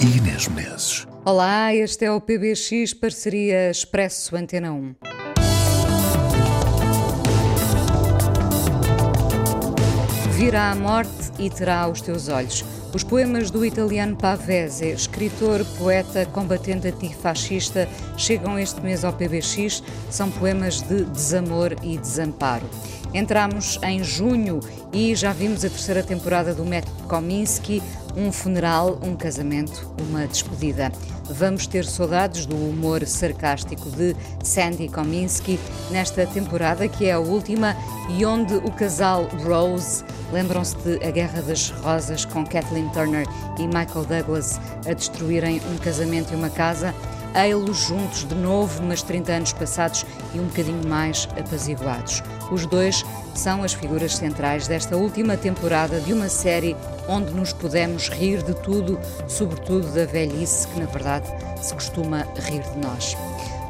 e Inês Menezes. Olá, este é o PBX Parceria Expresso Antena 1. Virá a morte e terá os teus olhos. Os poemas do italiano Pavese, escritor, poeta, combatente antifascista, chegam este mês ao PBX. São poemas de desamor e desamparo. Entramos em junho e já vimos a terceira temporada do Método Kominsky, um funeral, um casamento, uma despedida. Vamos ter saudades do humor sarcástico de Sandy Kominsky nesta temporada, que é a última, e onde o casal Rose, lembram-se de A Guerra das Rosas com Kathleen Turner e Michael Douglas a destruírem um casamento e uma casa, ei-los juntos de novo, mas 30 anos passados e um bocadinho mais apaziguados. Os dois são as figuras centrais desta última temporada de uma série onde nos podemos rir de tudo, sobretudo da velhice, que na verdade se costuma rir de nós.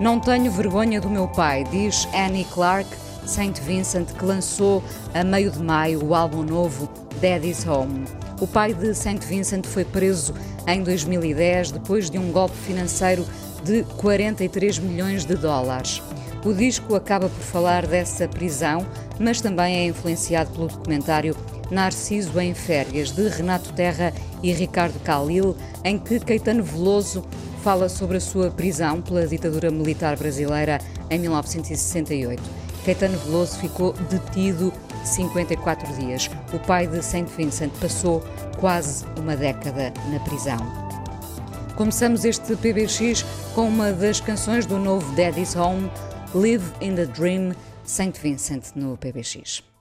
Não tenho vergonha do meu pai, diz Annie Clark, Saint Vincent, que lançou a meio de maio o álbum novo Daddy's Home. O pai de Saint Vincent foi preso em 2010 depois de um golpe financeiro de 43 milhões de dólares. O disco acaba por falar dessa prisão, mas também é influenciado pelo documentário Narciso em Férias, de Renato Terra e Ricardo Calil, em que Caetano Veloso fala sobre a sua prisão pela ditadura militar brasileira em 1968. Caetano Veloso ficou detido 54 dias. O pai de Saint Vincent passou quase uma década na prisão. Começamos este PBX com uma das canções do novo Daddy's Home, Live in the Dream, Saint Vincent no PBX.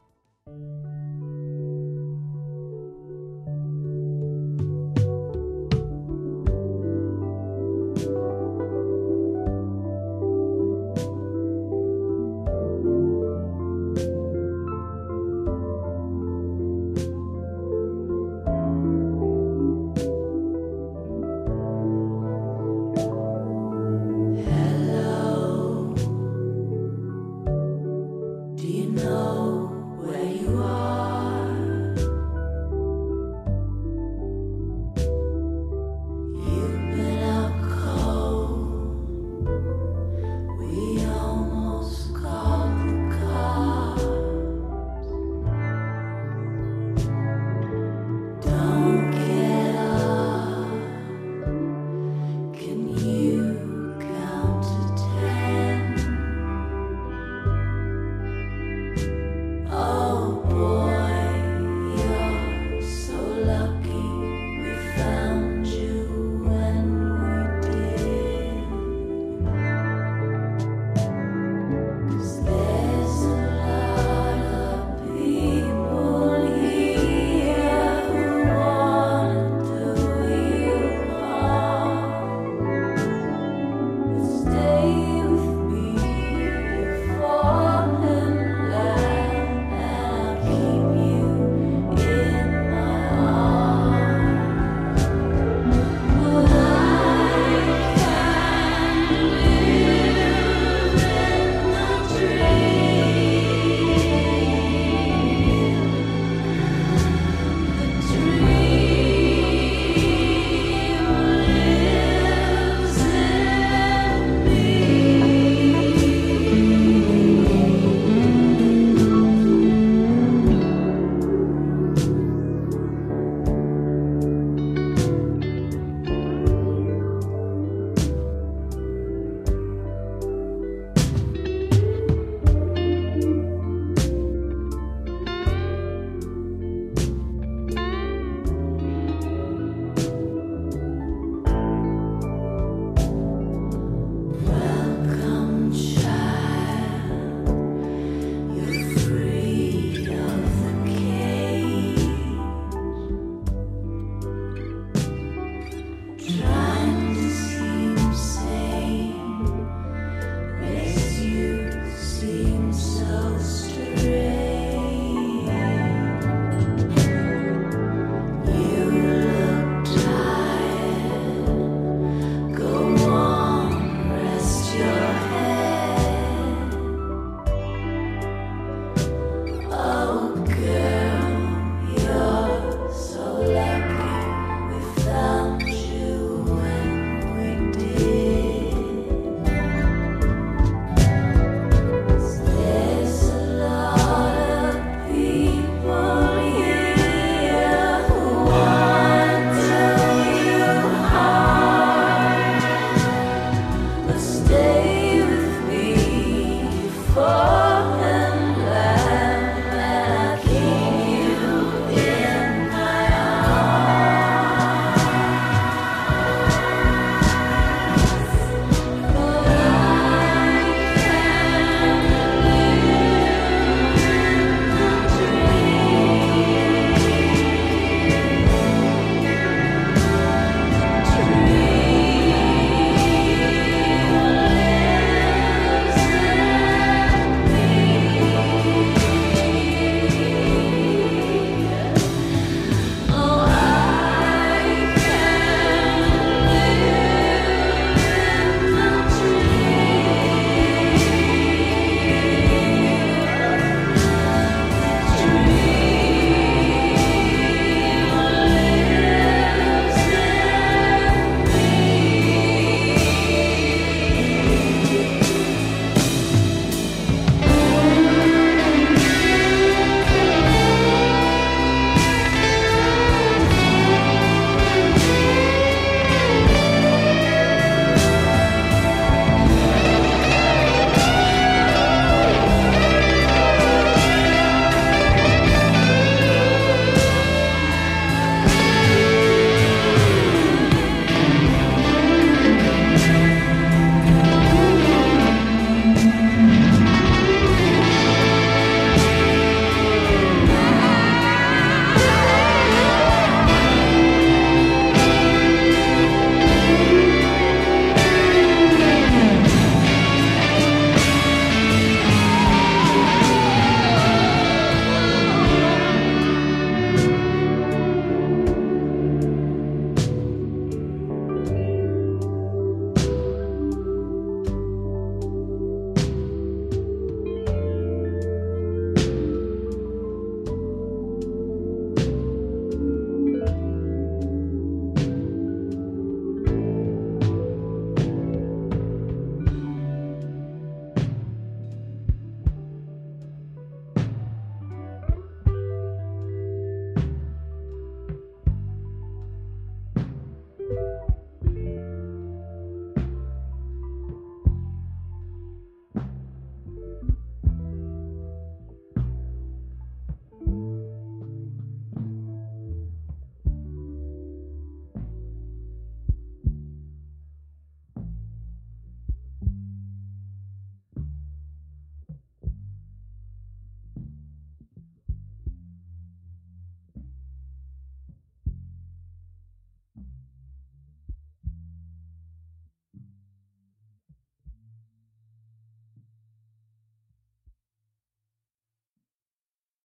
Oh.